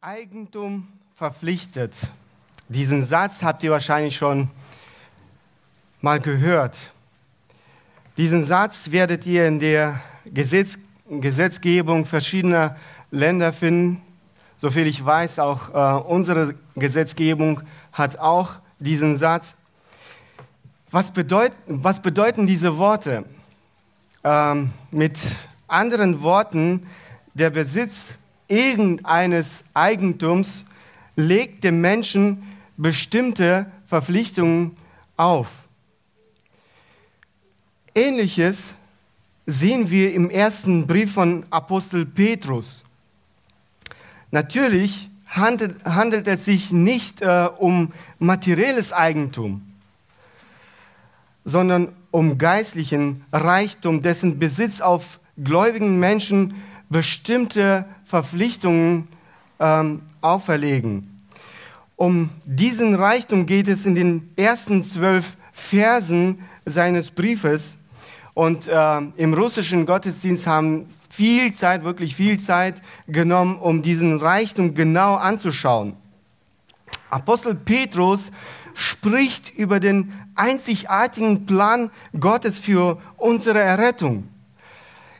Eigentum verpflichtet. Diesen Satz habt ihr wahrscheinlich schon mal gehört. Diesen Satz werdet ihr in der Gesetz Gesetzgebung verschiedener Länder finden. Soviel ich weiß, auch äh, unsere Gesetzgebung hat auch diesen Satz. Was, bedeut, was bedeuten diese Worte? Ähm, mit anderen Worten, der Besitz irgendeines Eigentums legt dem Menschen bestimmte Verpflichtungen auf. Ähnliches sehen wir im ersten Brief von Apostel Petrus. Natürlich handelt, handelt es sich nicht äh, um materielles Eigentum, sondern um geistlichen Reichtum, dessen Besitz auf gläubigen Menschen bestimmte Verpflichtungen ähm, auferlegen. Um diesen Reichtum geht es in den ersten zwölf Versen seines Briefes. Und äh, im russischen Gottesdienst haben viel Zeit, wirklich viel Zeit genommen, um diesen Reichtum genau anzuschauen. Apostel Petrus spricht über den einzigartigen Plan Gottes für unsere Errettung.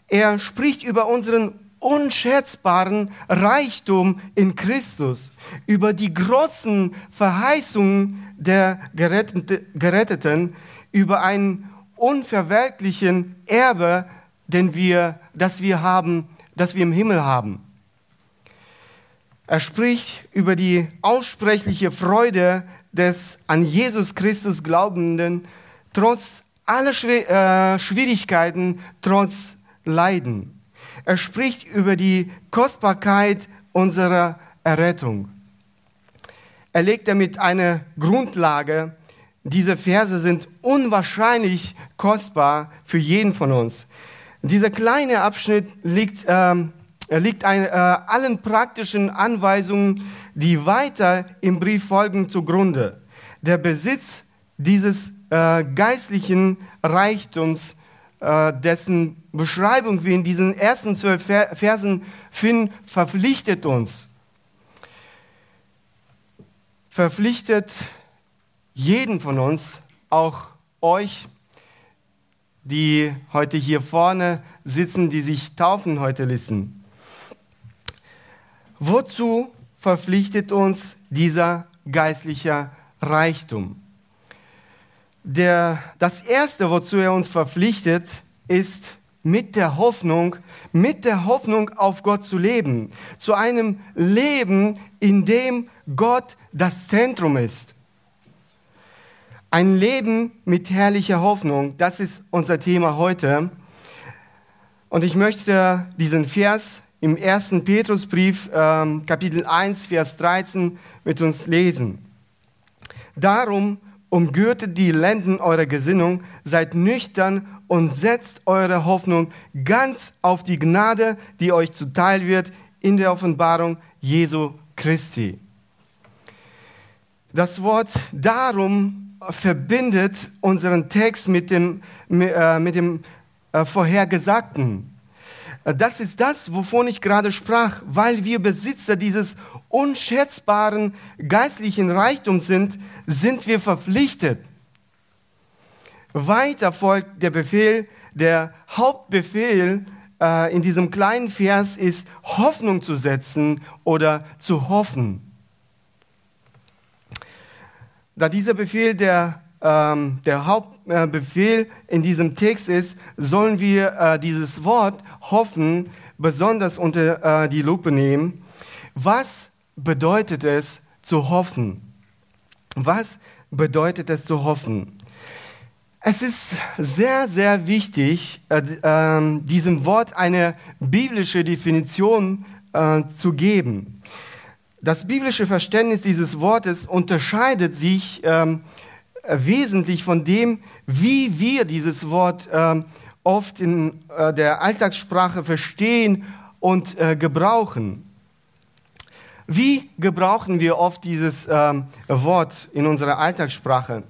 Er spricht über unseren unschätzbaren Reichtum in Christus, über die großen Verheißungen der Geretteten, über einen unverwelklichen Erbe, den wir, das wir haben, das wir im Himmel haben. Er spricht über die aussprechliche Freude des an Jesus Christus Glaubenden, trotz aller äh, Schwierigkeiten, trotz Leiden. Er spricht über die Kostbarkeit unserer Errettung. Er legt damit eine Grundlage. Diese Verse sind unwahrscheinlich kostbar für jeden von uns. Dieser kleine Abschnitt liegt, ähm, liegt ein, äh, allen praktischen Anweisungen, die weiter im Brief folgen, zugrunde. Der Besitz dieses äh, geistlichen Reichtums äh, dessen Beschreibung wir in diesen ersten zwölf Versen finden, verpflichtet uns. Verpflichtet jeden von uns, auch euch, die heute hier vorne sitzen, die sich taufen heute listen. Wozu verpflichtet uns dieser geistliche Reichtum? Der, das Erste, wozu er uns verpflichtet, ist mit der Hoffnung, mit der Hoffnung auf Gott zu leben. Zu einem Leben, in dem Gott das Zentrum ist. Ein Leben mit herrlicher Hoffnung, das ist unser Thema heute. Und ich möchte diesen Vers im ersten Petrusbrief, ähm, Kapitel 1, Vers 13, mit uns lesen. Darum umgürtet die Lenden eurer Gesinnung, seid nüchtern und setzt eure Hoffnung ganz auf die Gnade, die euch zuteil wird in der Offenbarung Jesu Christi. Das Wort darum verbindet unseren Text mit dem, äh, mit dem äh, Vorhergesagten. Das ist das, wovon ich gerade sprach, weil wir Besitzer dieses unschätzbaren geistlichen Reichtums sind, sind wir verpflichtet. Weiter folgt der Befehl, der Hauptbefehl äh, in diesem kleinen Vers ist, Hoffnung zu setzen oder zu hoffen. Da dieser Befehl der, ähm, der Hauptbefehl in diesem Text ist, sollen wir äh, dieses Wort hoffen besonders unter äh, die Lupe nehmen. Was bedeutet es zu hoffen? Was bedeutet es zu hoffen? Es ist sehr, sehr wichtig, äh, äh, diesem Wort eine biblische Definition äh, zu geben. Das biblische Verständnis dieses Wortes unterscheidet sich ähm, wesentlich von dem, wie wir dieses Wort ähm, oft in äh, der Alltagssprache verstehen und äh, gebrauchen. Wie gebrauchen wir oft dieses ähm, Wort in unserer Alltagssprache?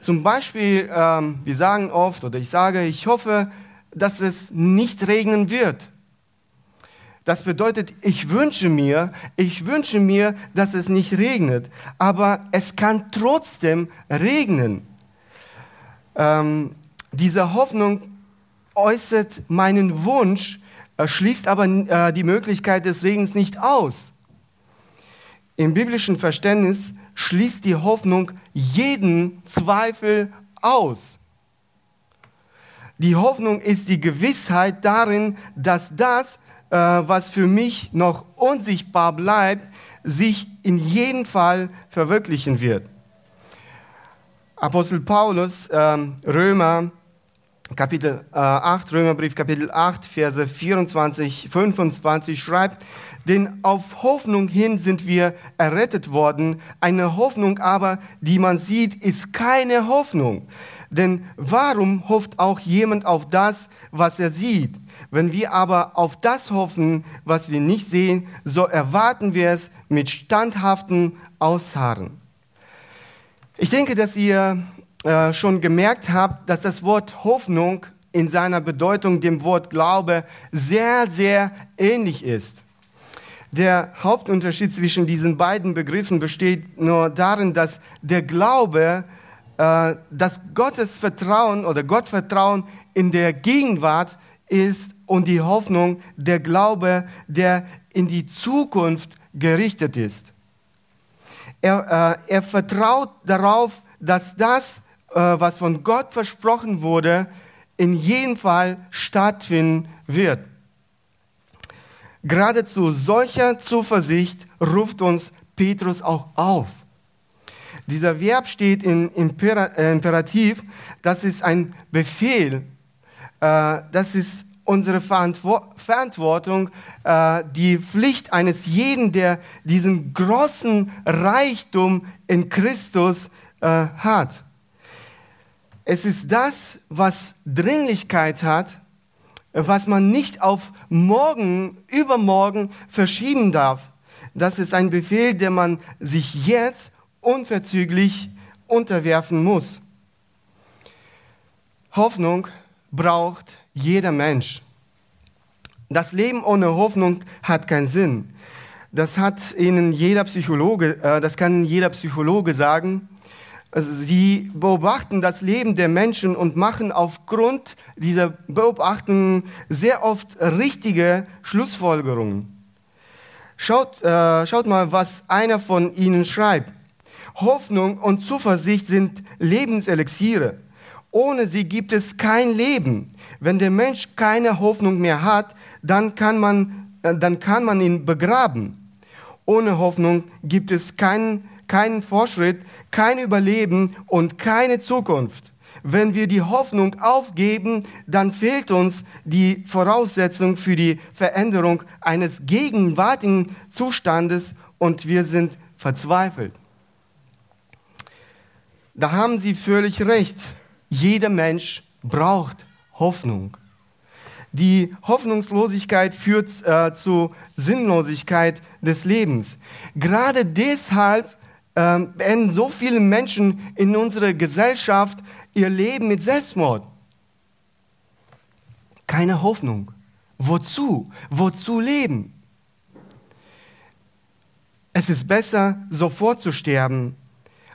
Zum Beispiel, ähm, wir sagen oft oder ich sage, ich hoffe, dass es nicht regnen wird. Das bedeutet, ich wünsche mir, ich wünsche mir, dass es nicht regnet, aber es kann trotzdem regnen. Ähm, diese Hoffnung äußert meinen Wunsch, äh, schließt aber äh, die Möglichkeit des Regens nicht aus. Im biblischen Verständnis schließt die Hoffnung jeden Zweifel aus. Die Hoffnung ist die Gewissheit darin, dass das, was für mich noch unsichtbar bleibt, sich in jedem Fall verwirklichen wird. Apostel Paulus, ähm, Römer, Kapitel äh, 8, Römerbrief Kapitel 8, Verse 24, 25 schreibt, denn auf Hoffnung hin sind wir errettet worden. Eine Hoffnung aber, die man sieht, ist keine Hoffnung. Denn warum hofft auch jemand auf das, was er sieht? Wenn wir aber auf das hoffen, was wir nicht sehen, so erwarten wir es mit standhaftem Ausharren. Ich denke, dass ihr äh, schon gemerkt habt, dass das Wort Hoffnung in seiner Bedeutung dem Wort Glaube sehr, sehr ähnlich ist. Der Hauptunterschied zwischen diesen beiden Begriffen besteht nur darin, dass der Glaube dass Gottes Vertrauen oder Gottvertrauen in der Gegenwart ist und die Hoffnung, der Glaube, der in die Zukunft gerichtet ist. Er, äh, er vertraut darauf, dass das, äh, was von Gott versprochen wurde, in jedem Fall stattfinden wird. Geradezu solcher Zuversicht ruft uns Petrus auch auf. Dieser Verb steht in äh, Imperativ, das ist ein Befehl, äh, das ist unsere Verantwortung, äh, die Pflicht eines jeden, der diesen großen Reichtum in Christus hat. Es ist das, was Dringlichkeit hat, was man nicht auf morgen, übermorgen verschieben darf. Das ist ein Befehl, der man sich jetzt unverzüglich unterwerfen muss. Hoffnung braucht jeder Mensch. Das Leben ohne Hoffnung hat keinen Sinn. Das hat Ihnen jeder Psychologe, äh, das kann jeder Psychologe sagen. Sie beobachten das Leben der Menschen und machen aufgrund dieser Beobachtungen sehr oft richtige Schlussfolgerungen. Schaut, äh, schaut mal, was einer von ihnen schreibt. Hoffnung und Zuversicht sind Lebenselixiere. Ohne sie gibt es kein Leben. Wenn der Mensch keine Hoffnung mehr hat, dann kann man, äh, dann kann man ihn begraben. Ohne Hoffnung gibt es keinen, keinen Fortschritt, kein Überleben und keine Zukunft. Wenn wir die Hoffnung aufgeben, dann fehlt uns die Voraussetzung für die Veränderung eines gegenwärtigen Zustandes und wir sind verzweifelt. Da haben Sie völlig recht. Jeder Mensch braucht Hoffnung. Die Hoffnungslosigkeit führt äh, zur Sinnlosigkeit des Lebens. Gerade deshalb äh, beenden so viele Menschen in unserer Gesellschaft ihr Leben mit Selbstmord. Keine Hoffnung. Wozu? Wozu leben? Es ist besser, sofort zu sterben,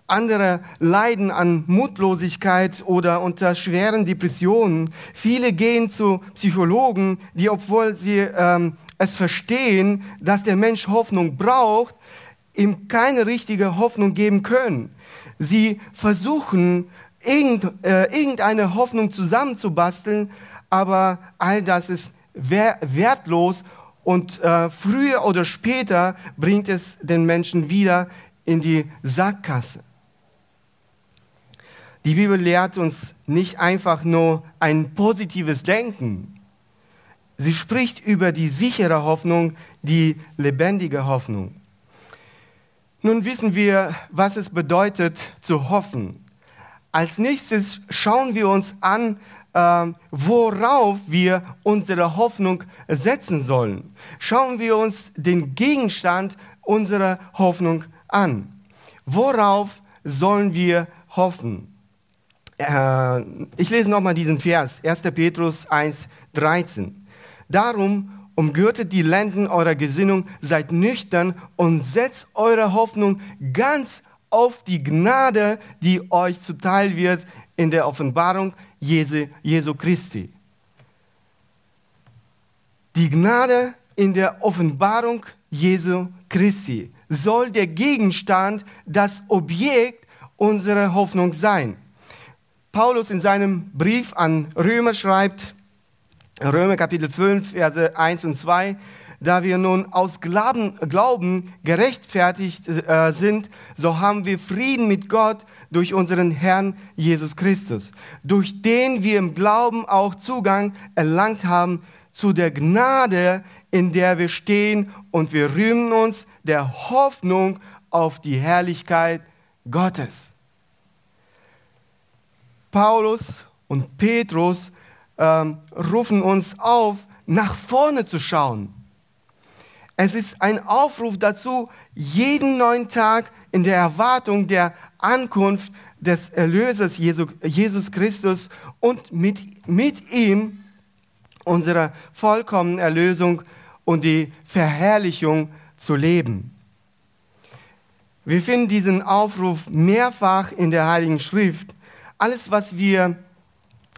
andere leiden an Mutlosigkeit oder unter schweren Depressionen. Viele gehen zu Psychologen, die, obwohl sie ähm, es verstehen, dass der Mensch Hoffnung braucht, ihm keine richtige Hoffnung geben können. Sie versuchen, irgend, äh, irgendeine Hoffnung zusammenzubasteln, aber all das ist wertlos und äh, früher oder später bringt es den Menschen wieder in die Sackgasse. Die Bibel lehrt uns nicht einfach nur ein positives Denken. Sie spricht über die sichere Hoffnung, die lebendige Hoffnung. Nun wissen wir, was es bedeutet zu hoffen. Als nächstes schauen wir uns an, äh, worauf wir unsere Hoffnung setzen sollen. Schauen wir uns den Gegenstand unserer Hoffnung an. Worauf sollen wir hoffen? Äh, ich lese nochmal diesen Vers, 1. Petrus 1, 13. Darum umgürtet die Lenden eurer Gesinnung, seid nüchtern und setzt eure Hoffnung ganz auf die Gnade, die euch zuteil wird in der Offenbarung Jesu, Jesu Christi. Die Gnade in der Offenbarung Jesu Christi soll der Gegenstand, das Objekt unserer Hoffnung sein. Paulus in seinem Brief an Römer schreibt, Römer Kapitel 5, Verse 1 und 2, da wir nun aus Glauben, Glauben gerechtfertigt äh, sind, so haben wir Frieden mit Gott durch unseren Herrn Jesus Christus, durch den wir im Glauben auch Zugang erlangt haben zu der Gnade, in der wir stehen und wir rühmen uns der Hoffnung auf die Herrlichkeit Gottes. Paulus und Petrus ähm, rufen uns auf, nach vorne zu schauen. Es ist ein Aufruf dazu, jeden neuen Tag in der Erwartung der Ankunft des Erlösers Jesus Christus und mit, mit ihm unsere vollkommene Erlösung und die Verherrlichung zu leben. Wir finden diesen Aufruf mehrfach in der Heiligen Schrift. Alles, was wir,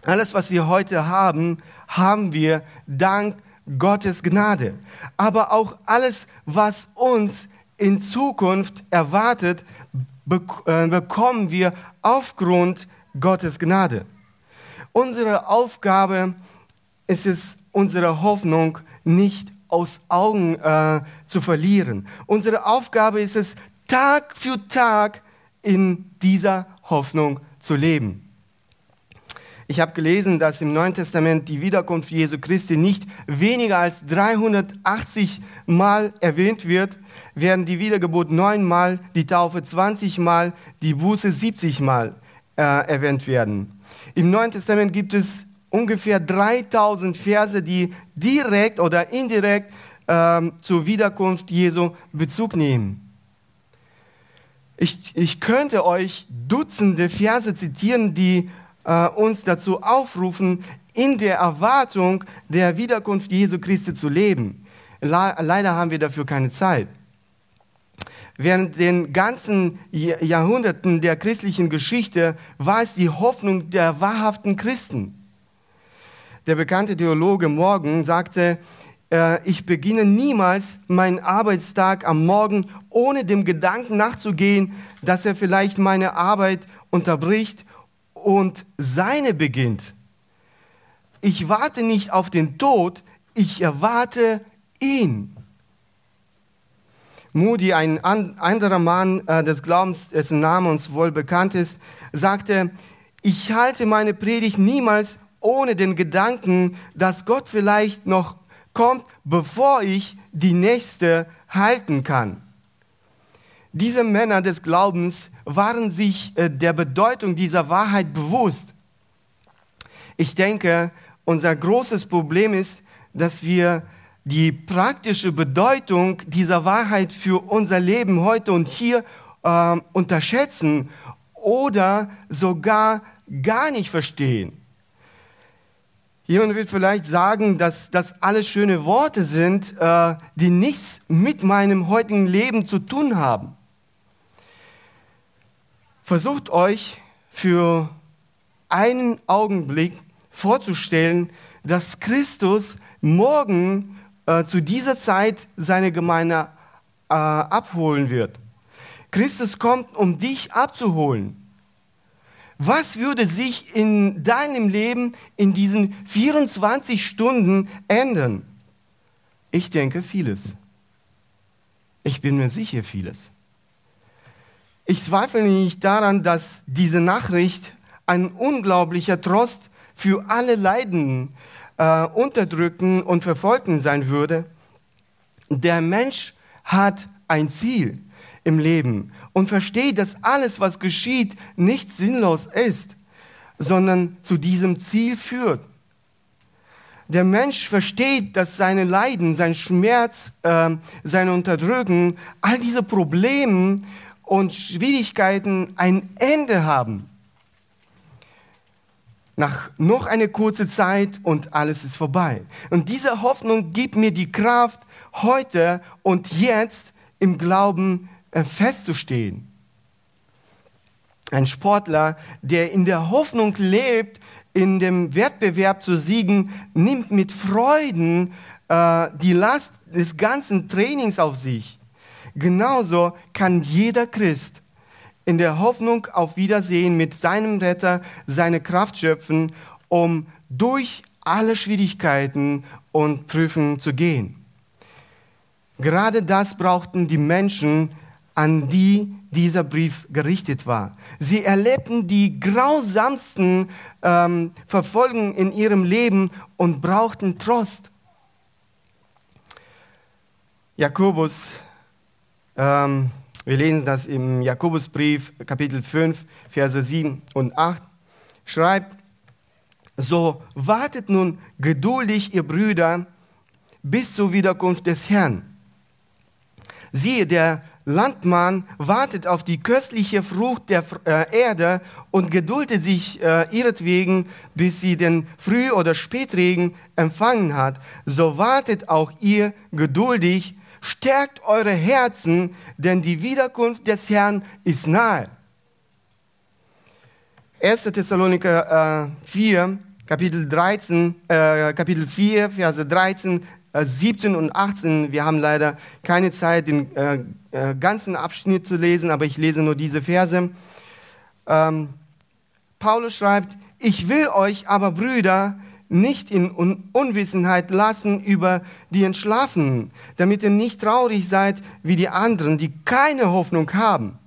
alles, was wir heute haben, haben wir dank Gottes Gnade. Aber auch alles, was uns in Zukunft erwartet, äh, bekommen wir aufgrund Gottes Gnade. Unsere Aufgabe ist es, unsere Hoffnung nicht aus Augen äh, zu verlieren. Unsere Aufgabe ist es, Tag für Tag in dieser Hoffnung zu leben. Ich habe gelesen, dass im Neuen Testament die Wiederkunft Jesu Christi nicht weniger als 380 Mal erwähnt wird, während die Wiedergeburt neunmal, die Taufe 20 Mal, die Buße 70 Mal äh, erwähnt werden. Im Neuen Testament gibt es ungefähr 3000 Verse, die direkt oder indirekt ähm, zur Wiederkunft Jesu Bezug nehmen. Ich, ich könnte euch Dutzende Verse zitieren, die äh, uns dazu aufrufen, in der Erwartung der Wiederkunft Jesu Christi zu leben. Le leider haben wir dafür keine Zeit. Während den ganzen Jahrhunderten der christlichen Geschichte war es die Hoffnung der wahrhaften Christen. Der bekannte Theologe Morgan sagte, äh, ich beginne niemals meinen Arbeitstag am Morgen, ohne dem Gedanken nachzugehen, dass er vielleicht meine Arbeit unterbricht und seine beginnt. Ich warte nicht auf den Tod, ich erwarte ihn. Moody, ein anderer Mann äh, des Glaubens, dessen Name uns wohl bekannt ist, sagte, ich halte meine Predigt niemals ohne den Gedanken, dass Gott vielleicht noch kommt, bevor ich die nächste halten kann. Diese Männer des Glaubens waren sich äh, der Bedeutung dieser Wahrheit bewusst. Ich denke, unser großes Problem ist, dass wir die praktische Bedeutung dieser Wahrheit für unser Leben heute und hier äh, unterschätzen oder sogar gar nicht verstehen. Jemand wird vielleicht sagen, dass das alles schöne Worte sind, äh, die nichts mit meinem heutigen Leben zu tun haben. Versucht euch für einen Augenblick vorzustellen, dass Christus morgen äh, zu dieser Zeit seine Gemeinde äh, abholen wird. Christus kommt, um dich abzuholen. Was würde sich in deinem Leben in diesen 24 Stunden ändern? Ich denke vieles. Ich bin mir sicher vieles. Ich zweifle nicht daran, dass diese Nachricht ein unglaublicher Trost für alle Leidenden, äh, Unterdrückten und Verfolgten sein würde. Der Mensch hat ein Ziel im Leben und versteht, dass alles, was geschieht, nicht sinnlos ist, sondern zu diesem Ziel führt. Der Mensch versteht, dass seine Leiden, sein Schmerz, äh, seine Unterdrückung, all diese Probleme und Schwierigkeiten ein Ende haben. nach noch eine kurze Zeit und alles ist vorbei. Und diese Hoffnung gibt mir die Kraft, heute und jetzt im Glauben äh, festzustehen. Ein Sportler, der in der Hoffnung lebt, in dem Wettbewerb zu siegen, nimmt mit Freuden äh, die Last des ganzen Trainings auf sich. Genauso kann jeder Christ in der Hoffnung auf Wiedersehen mit seinem Retter seine Kraft schöpfen, um durch alle Schwierigkeiten und Prüfungen zu gehen. Gerade das brauchten die Menschen, an die dieser Brief gerichtet war. Sie erlebten die grausamsten ähm, Verfolgungen in ihrem Leben und brauchten Trost. Jakobus, ähm, wir lesen das im Jakobusbrief, Kapitel 5, Verse 7 und 8, schreibt, so wartet nun geduldig, ihr Brüder, bis zur Wiederkunft des Herrn. Siehe, der Landmann wartet auf die köstliche Frucht der äh, Erde und geduldet sich äh, ihretwegen, bis sie den Früh- oder Spätregen empfangen hat. So wartet auch ihr geduldig, stärkt eure Herzen, denn die Wiederkunft des Herrn ist nahe. 1. Thessaloniker äh, 4, Kapitel, 13, äh, Kapitel 4, Verse 13 17 äh, und 18. Wir haben leider keine Zeit, den äh, äh, ganzen Abschnitt zu lesen, aber ich lese nur diese Verse. Ähm, Paulus schreibt, ich will euch aber, Brüder, nicht in Un Unwissenheit lassen über die Entschlafenen, damit ihr nicht traurig seid wie die anderen, die keine Hoffnung haben.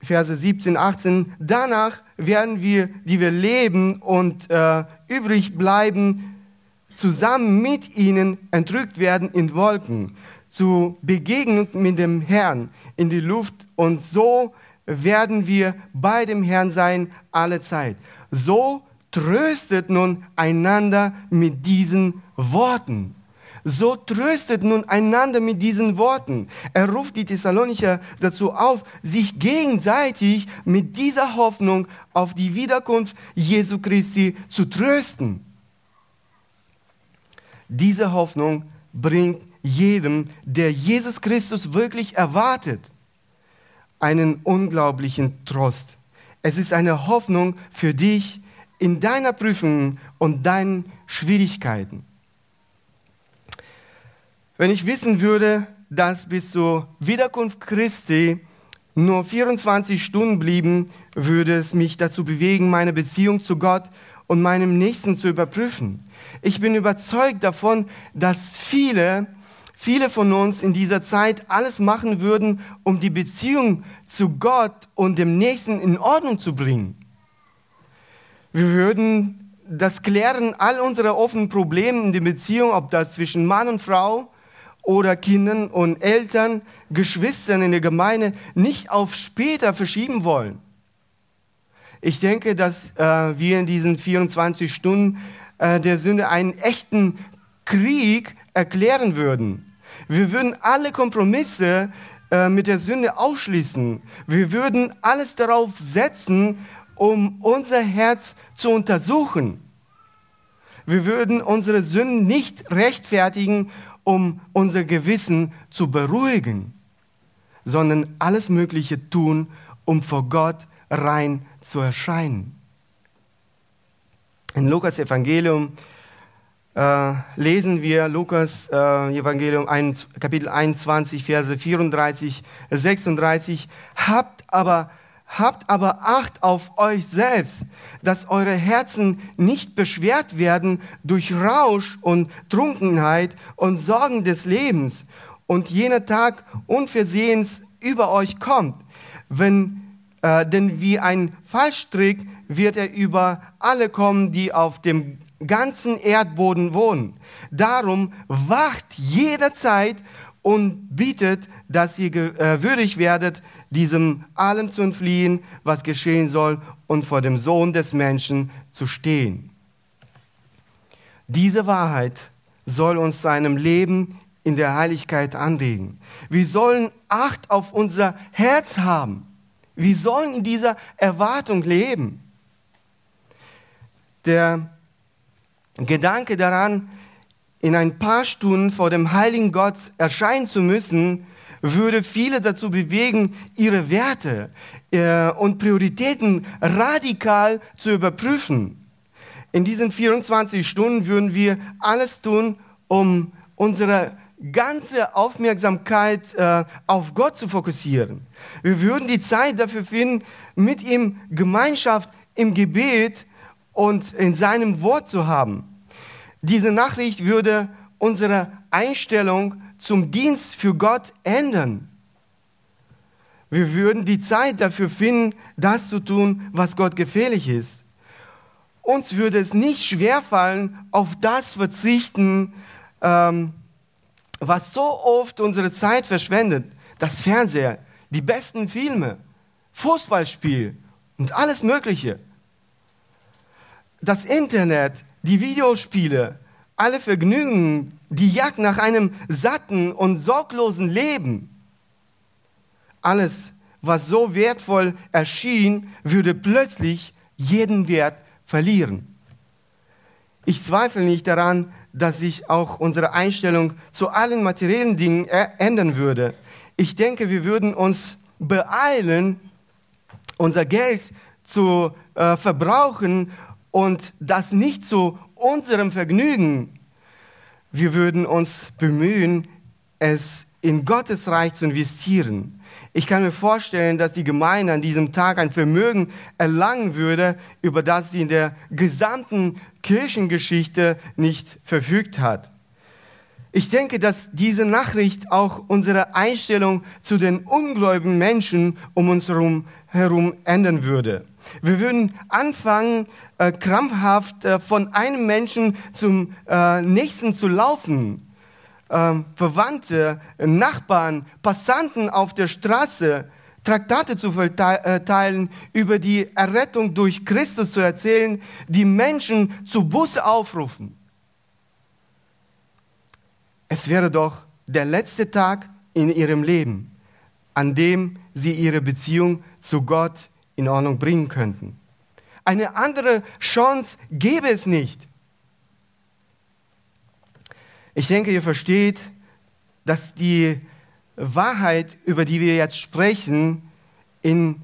Verse 17, 18. Danach werden wir, die wir leben und äh, übrig bleiben, zusammen mit ihnen entrückt werden in Wolken, zu Begegnung mit dem Herrn in die Luft und so werden wir bei dem Herrn sein alle Zeit. So tröstet nun einander mit diesen Worten. So tröstet nun einander mit diesen Worten. Er ruft die Thessalonicher dazu auf, sich gegenseitig mit dieser Hoffnung auf die Wiederkunft Jesu Christi zu trösten. Diese Hoffnung bringt jedem, der Jesus Christus wirklich erwartet, einen unglaublichen Trost. Es ist eine Hoffnung für dich in deiner Prüfung und deinen Schwierigkeiten. Wenn ich wissen würde, dass bis zur Wiederkunft Christi nur 24 Stunden blieben, würde es mich dazu bewegen, meine Beziehung zu Gott und meinem Nächsten zu überprüfen. Ich bin überzeugt davon, dass viele, viele von uns in dieser Zeit alles machen würden, um die Beziehung zu Gott und dem Nächsten in Ordnung zu bringen. Wir würden das Klären all unserer offenen Probleme in der Beziehung, ob das zwischen Mann und Frau oder Kindern und Eltern, Geschwistern in der Gemeinde, nicht auf später verschieben wollen. Ich denke, dass äh, wir in diesen 24 Stunden äh, der Sünde einen echten Krieg erklären würden. Wir würden alle Kompromisse äh, mit der Sünde ausschließen. Wir würden alles darauf setzen, um unser Herz zu untersuchen. Wir würden unsere Sünden nicht rechtfertigen, um unser Gewissen zu beruhigen, sondern alles Mögliche tun, um vor Gott rein zu erscheinen. In Lukas Evangelium äh, lesen wir Lukas äh, Evangelium 1, Kapitel 21, Verse 34, 36. Habt aber, habt aber Acht auf euch selbst, dass eure Herzen nicht beschwert werden durch Rausch und Trunkenheit und Sorgen des Lebens und jener Tag unversehens über euch kommt, wenn äh, denn wie ein Fallstrick wird er über alle kommen, die auf dem ganzen Erdboden wohnen. Darum wacht jederzeit und bittet, dass ihr äh, würdig werdet, diesem allem zu entfliehen, was geschehen soll, und vor dem Sohn des Menschen zu stehen. Diese Wahrheit soll uns zu einem Leben in der Heiligkeit anregen. Wir sollen Acht auf unser Herz haben. Wir sollen in dieser Erwartung leben. Der Gedanke daran, in ein paar Stunden vor dem heiligen Gott erscheinen zu müssen, würde viele dazu bewegen, ihre Werte äh, und Prioritäten radikal zu überprüfen. In diesen 24 Stunden würden wir alles tun, um unsere ganze Aufmerksamkeit äh, auf Gott zu fokussieren. Wir würden die Zeit dafür finden, mit ihm Gemeinschaft im Gebet und in seinem Wort zu haben. Diese Nachricht würde unsere Einstellung zum Dienst für Gott ändern. Wir würden die Zeit dafür finden, das zu tun, was Gott gefährlich ist. Uns würde es nicht schwerfallen, auf das verzichten, ähm, was so oft unsere Zeit verschwendet. Das Fernseher, die besten Filme, Fußballspiel und alles Mögliche. Das Internet, die Videospiele, alle Vergnügen, die Jagd nach einem satten und sorglosen Leben. Alles, was so wertvoll erschien, würde plötzlich jeden Wert verlieren. Ich zweifle nicht daran, dass sich auch unsere Einstellung zu allen materiellen Dingen ändern würde. Ich denke, wir würden uns beeilen, unser Geld zu äh, verbrauchen und das nicht zu unserem Vergnügen. Wir würden uns bemühen, es in Gottes Reich zu investieren. Ich kann mir vorstellen, dass die Gemeinde an diesem Tag ein Vermögen erlangen würde, über das sie in der gesamten Kirchengeschichte nicht verfügt hat. Ich denke, dass diese Nachricht auch unsere Einstellung zu den ungläubigen Menschen um uns herum, ändern würde. Wir würden anfangen, äh, krampfhaft äh, von einem Menschen zum äh, nächsten zu laufen. Ähm, Verwandte, Nachbarn, Passanten auf der Straße, Traktate zu verteilen, über die Errettung durch Christus zu erzählen, die Menschen zu Busse aufrufen. Es wäre doch der letzte Tag in ihrem Leben, an dem sie ihre Beziehung zu Gott in Ordnung bringen könnten. Eine andere Chance gäbe es nicht. Ich denke, ihr versteht, dass die Wahrheit, über die wir jetzt sprechen, in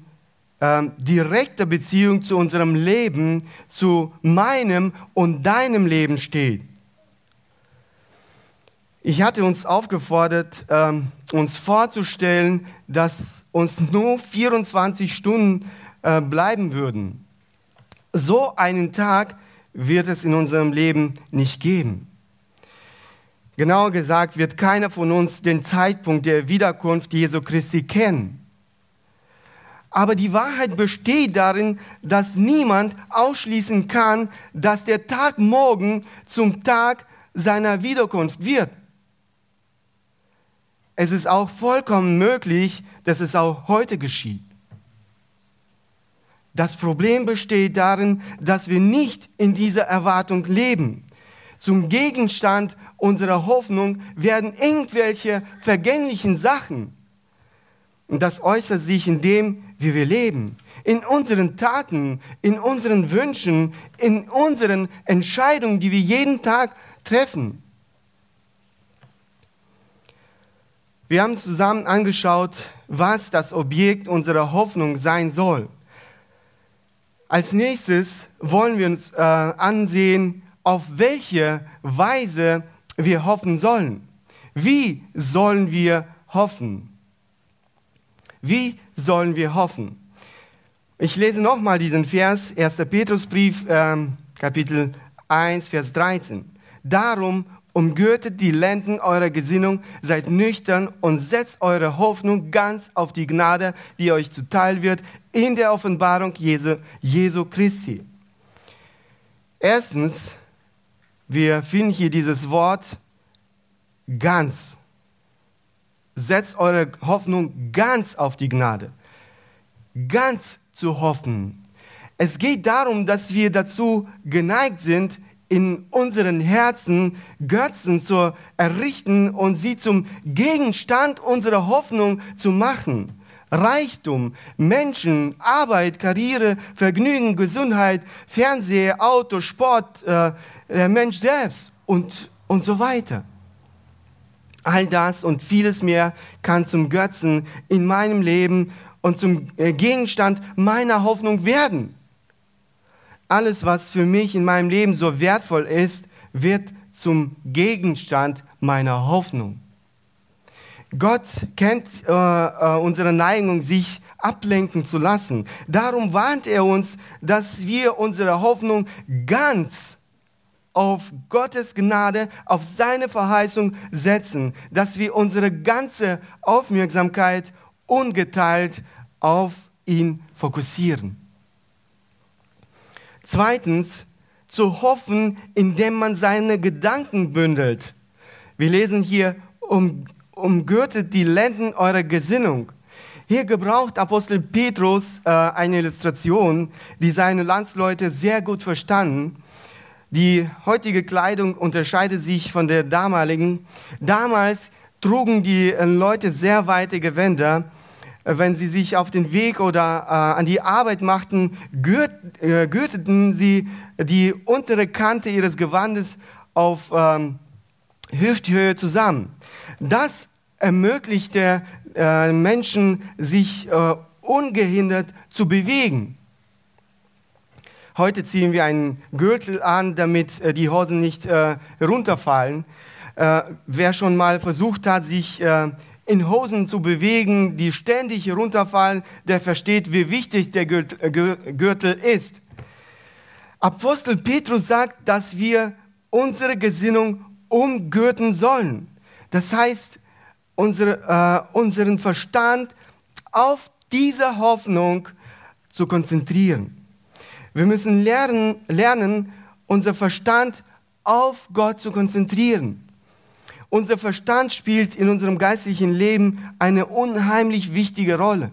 ähm, direkter Beziehung zu unserem Leben, zu meinem und deinem Leben steht. Ich hatte uns aufgefordert, ähm, uns vorzustellen, dass uns nur 24 Stunden äh, bleiben würden. So einen Tag wird es in unserem Leben nicht geben. Genauer gesagt wird keiner von uns den Zeitpunkt der Wiederkunft Jesu Christi kennen. Aber die Wahrheit besteht darin, dass niemand ausschließen kann, dass der Tag morgen zum Tag seiner Wiederkunft wird. Es ist auch vollkommen möglich, dass es auch heute geschieht. Das Problem besteht darin, dass wir nicht in dieser Erwartung leben. Zum Gegenstand unserer Hoffnung werden irgendwelche vergänglichen Sachen. Und das äußert sich in dem, wie wir leben, in unseren Taten, in unseren Wünschen, in unseren Entscheidungen, die wir jeden Tag treffen. Wir haben zusammen angeschaut, was das Objekt unserer Hoffnung sein soll. Als nächstes wollen wir uns äh, ansehen, auf welche Weise wir hoffen sollen. Wie sollen wir hoffen? Wie sollen wir hoffen? Ich lese nochmal diesen Vers, 1. Petrusbrief, äh, Kapitel 1, Vers 13. Darum umgürtet die Lenden eurer Gesinnung, seid nüchtern und setzt eure Hoffnung ganz auf die Gnade, die euch zuteil wird in der Offenbarung Jesu, Jesu Christi. Erstens, wir finden hier dieses Wort ganz. Setzt eure Hoffnung ganz auf die Gnade. Ganz zu hoffen. Es geht darum, dass wir dazu geneigt sind, in unseren Herzen Götzen zu errichten und sie zum Gegenstand unserer Hoffnung zu machen. Reichtum, Menschen, Arbeit, Karriere, Vergnügen, Gesundheit, Fernseher, Auto, Sport, äh, der Mensch selbst und, und so weiter. All das und vieles mehr kann zum Götzen in meinem Leben und zum äh, Gegenstand meiner Hoffnung werden. Alles, was für mich in meinem Leben so wertvoll ist, wird zum Gegenstand meiner Hoffnung. Gott kennt äh, äh, unsere Neigung, sich ablenken zu lassen. Darum warnt er uns, dass wir unsere Hoffnung ganz auf Gottes Gnade, auf seine Verheißung setzen, dass wir unsere ganze Aufmerksamkeit ungeteilt auf ihn fokussieren. Zweitens, zu hoffen, indem man seine Gedanken bündelt. Wir lesen hier, um, umgürtet die Lenden eurer Gesinnung. Hier gebraucht Apostel Petrus äh, eine Illustration, die seine Landsleute sehr gut verstanden. Die heutige Kleidung unterscheidet sich von der damaligen. Damals trugen die äh, Leute sehr weite Gewänder. Äh, wenn sie sich auf den Weg oder äh, an die Arbeit machten, gürt, äh, gürteten sie die untere Kante ihres Gewandes auf ähm, Hüfthöhe zusammen. Das ermöglichte äh, Menschen, sich äh, ungehindert zu bewegen. Heute ziehen wir einen Gürtel an, damit äh, die Hosen nicht äh, runterfallen. Äh, wer schon mal versucht hat, sich in Hosen zu bewegen, die ständig runterfallen, der versteht, wie wichtig der Gürtel ist. Apostel Petrus sagt, dass wir unsere Gesinnung umgürten sollen. Das heißt, unsere, äh, unseren Verstand auf diese Hoffnung zu konzentrieren. Wir müssen lernen, lernen, unser Verstand auf Gott zu konzentrieren. Unser Verstand spielt in unserem geistlichen Leben eine unheimlich wichtige Rolle.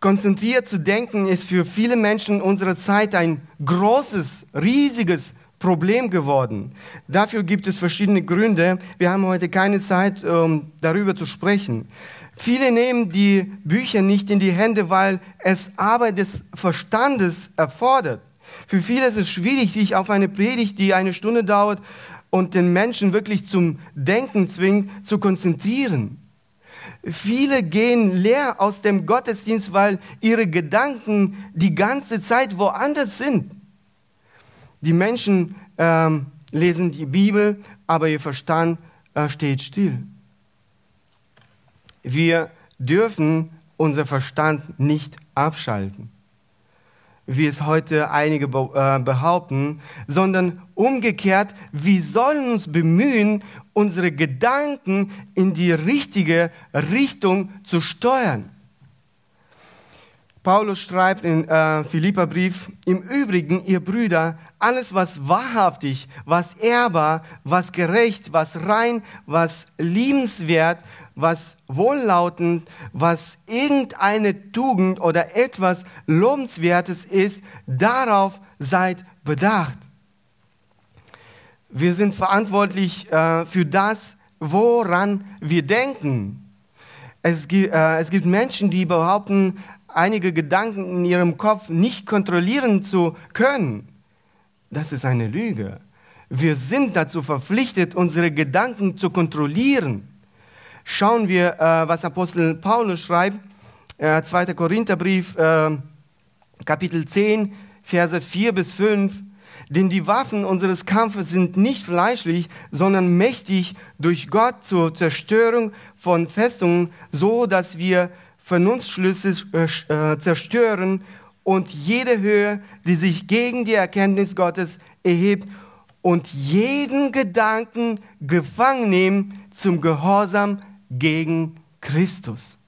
Konzentriert zu denken ist für viele Menschen unserer Zeit ein großes, riesiges Problem geworden. Dafür gibt es verschiedene Gründe. Wir haben heute keine Zeit, um darüber zu sprechen. Viele nehmen die Bücher nicht in die Hände, weil es Arbeit des Verstandes erfordert. Für viele ist es schwierig, sich auf eine Predigt, die eine Stunde dauert und den Menschen wirklich zum Denken zwingt, zu konzentrieren. Viele gehen leer aus dem Gottesdienst, weil ihre Gedanken die ganze Zeit woanders sind. Die Menschen ähm, lesen die Bibel, aber ihr Verstand äh, steht still. Wir dürfen unser Verstand nicht abschalten, wie es heute einige äh, behaupten, sondern umgekehrt, wir sollen uns bemühen, unsere Gedanken in die richtige Richtung zu steuern. Paulus schreibt in äh, Philipperbrief, im Übrigen, ihr Brüder, alles was wahrhaftig, was ehrbar, was gerecht, was rein, was liebenswert, was wohllautend, was irgendeine Tugend oder etwas Lobenswertes ist, darauf seid bedacht. Wir sind verantwortlich äh, für das, woran wir denken. Es gibt, äh, es gibt Menschen, die behaupten, einige Gedanken in ihrem Kopf nicht kontrollieren zu können. Das ist eine Lüge. Wir sind dazu verpflichtet, unsere Gedanken zu kontrollieren. Schauen wir, äh, was Apostel Paulus schreibt, äh, 2. Korintherbrief, äh, Kapitel 10, Verse 4 bis 5. Denn die Waffen unseres Kampfes sind nicht fleischlich, sondern mächtig durch Gott zur Zerstörung von Festungen, so dass wir Vernunftschlüsse äh, zerstören und jede Höhe, die sich gegen die Erkenntnis Gottes erhebt und jeden Gedanken gefangen nehmen zum Gehorsam gegen Christus.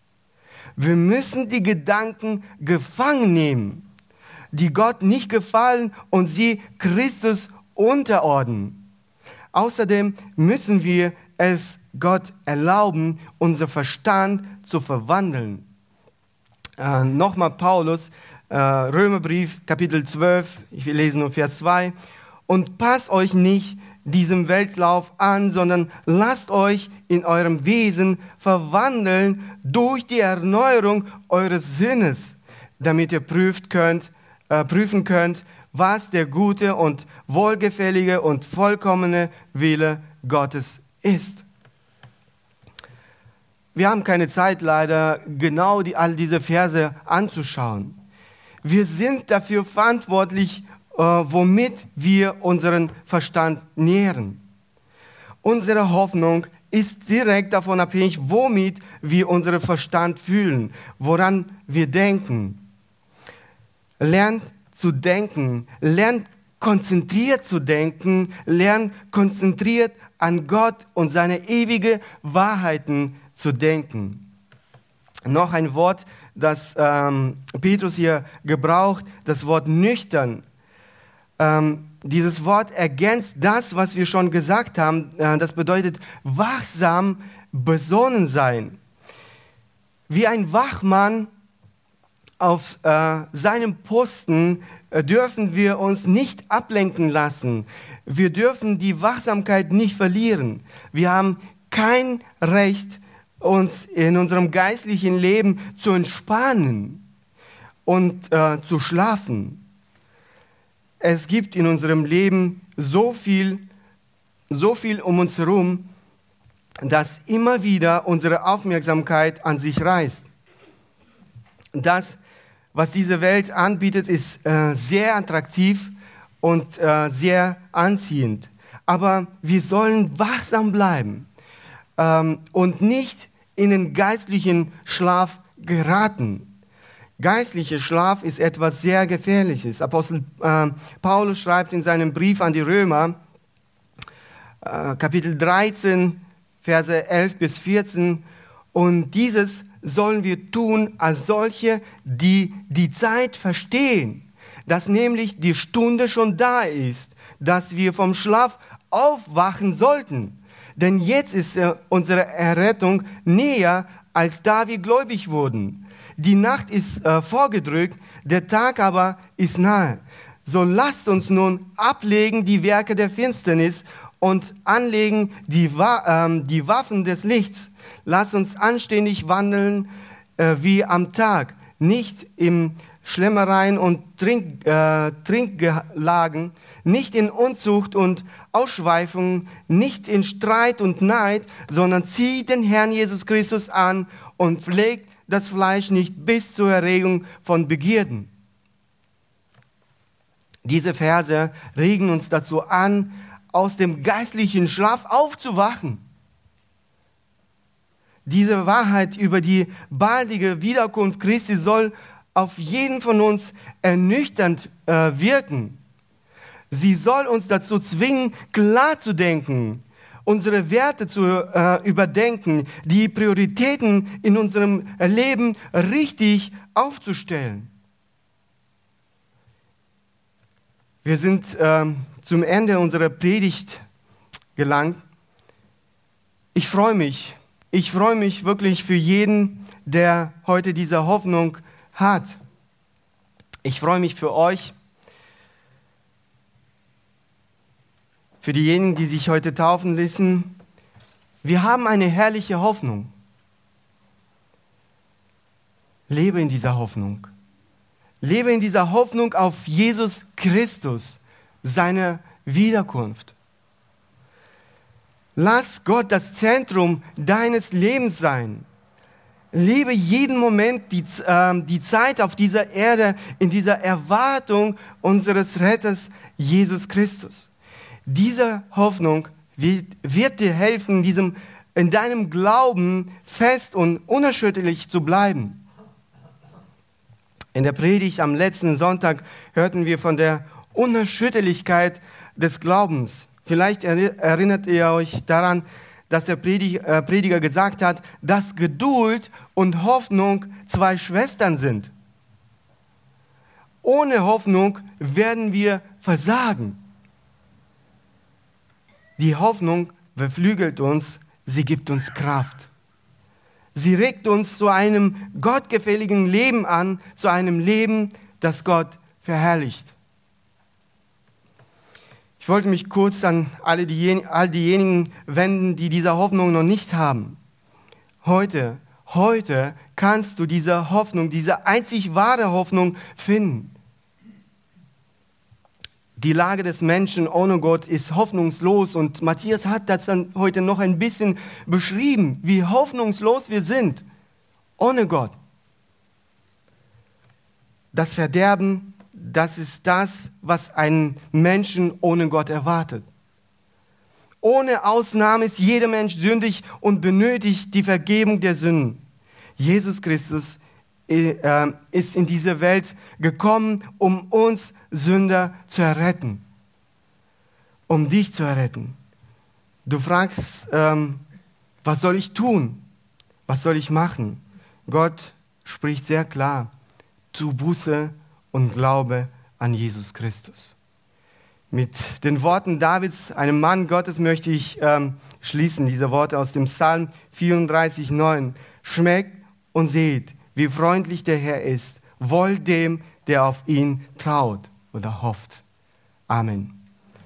Wir müssen die Gedanken gefangen nehmen, die Gott nicht gefallen und sie Christus unterordnen. Außerdem müssen wir es Gott erlauben, unser Verstand zu verwandeln. Äh, Nochmal Paulus, äh, Römerbrief, Kapitel 12, ich will lesen nur Vers 2. Und passt euch nicht diesem Weltlauf an, sondern lasst euch in eurem Wesen verwandeln durch die Erneuerung eures Sinnes, damit ihr prüft könnt, äh, prüfen könnt, was der gute und wohlgefällige und vollkommene Wille Gottes ist. Wir haben keine Zeit leider, genau die, all diese Verse anzuschauen. Wir sind dafür verantwortlich, äh, womit wir unseren Verstand nähren. Unsere Hoffnung ist direkt davon abhängig, womit wir unseren Verstand fühlen, woran wir denken. Lernt zu denken, lernt konzentriert zu denken, lernt konzentriert an Gott und seine ewige Wahrheiten zu denken. Noch ein Wort, das ähm, Petrus hier gebraucht, das Wort nüchtern. Ähm, dieses Wort ergänzt das, was wir schon gesagt haben. Äh, das bedeutet wachsam, besonnen sein. Wie ein Wachmann auf äh, seinem Posten äh, dürfen wir uns nicht ablenken lassen. Wir dürfen die Wachsamkeit nicht verlieren. Wir haben kein Recht, uns in unserem geistlichen Leben zu entspannen und äh, zu schlafen. Es gibt in unserem Leben so viel, so viel um uns herum, dass immer wieder unsere Aufmerksamkeit an sich reißt. Das, was diese Welt anbietet, ist äh, sehr attraktiv und äh, sehr anziehend. Aber wir sollen wachsam bleiben ähm, und nicht in den geistlichen Schlaf geraten. Geistlicher Schlaf ist etwas sehr Gefährliches. Apostel äh, Paulus schreibt in seinem Brief an die Römer, äh, Kapitel 13, Verse 11 bis 14, und dieses sollen wir tun als solche, die die Zeit verstehen, dass nämlich die Stunde schon da ist, dass wir vom Schlaf aufwachen sollten denn jetzt ist unsere Errettung näher, als da wir gläubig wurden. Die Nacht ist äh, vorgedrückt, der Tag aber ist nahe. So lasst uns nun ablegen die Werke der Finsternis und anlegen die, Wa äh, die Waffen des Lichts. Lasst uns anständig wandeln äh, wie am Tag, nicht im Schlemmereien und Trink, äh, Trinkgelagen, nicht in Unzucht und Ausschweifung, nicht in Streit und Neid, sondern zieht den Herrn Jesus Christus an und pflegt das Fleisch nicht bis zur Erregung von Begierden. Diese Verse regen uns dazu an, aus dem geistlichen Schlaf aufzuwachen. Diese Wahrheit über die baldige Wiederkunft Christi soll auf jeden von uns ernüchternd äh, wirken. Sie soll uns dazu zwingen, klar zu denken, unsere Werte zu äh, überdenken, die Prioritäten in unserem Leben richtig aufzustellen. Wir sind äh, zum Ende unserer Predigt gelangt. Ich freue mich, ich freue mich wirklich für jeden, der heute diese Hoffnung hat. Ich freue mich für euch, für diejenigen, die sich heute taufen lassen. Wir haben eine herrliche Hoffnung. Lebe in dieser Hoffnung. Lebe in dieser Hoffnung auf Jesus Christus, seine Wiederkunft. Lass Gott das Zentrum deines Lebens sein. Liebe jeden Moment, die, äh, die Zeit auf dieser Erde in dieser Erwartung unseres Retters Jesus Christus. Diese Hoffnung wird, wird dir helfen, diesem, in deinem Glauben fest und unerschütterlich zu bleiben. In der Predigt am letzten Sonntag hörten wir von der Unerschütterlichkeit des Glaubens. Vielleicht erinnert ihr euch daran, dass der äh, Prediger gesagt hat, dass Geduld und Hoffnung zwei Schwestern sind. Ohne Hoffnung werden wir versagen. Die Hoffnung beflügelt uns, sie gibt uns Kraft. Sie regt uns zu einem gottgefälligen Leben an, zu einem Leben, das Gott verherrlicht. Ich wollte mich kurz an alle die, all diejenigen wenden, die diese Hoffnung noch nicht haben. Heute, heute kannst du diese Hoffnung, diese einzig wahre Hoffnung finden. Die Lage des Menschen ohne Gott ist hoffnungslos und Matthias hat das dann heute noch ein bisschen beschrieben, wie hoffnungslos wir sind ohne Gott. Das Verderben, das ist das, was einen Menschen ohne Gott erwartet. Ohne Ausnahme ist jeder Mensch sündig und benötigt die Vergebung der Sünden. Jesus Christus äh, ist in diese Welt gekommen, um uns Sünder zu erretten, um dich zu erretten. Du fragst, ähm, was soll ich tun? Was soll ich machen? Gott spricht sehr klar, tu Buße und glaube an Jesus Christus. Mit den Worten Davids, einem Mann Gottes, möchte ich ähm, schließen, diese Worte aus dem Psalm 34, 9. Schmeckt und seht, wie freundlich der Herr ist. Wohl dem, der auf ihn traut oder hofft. Amen.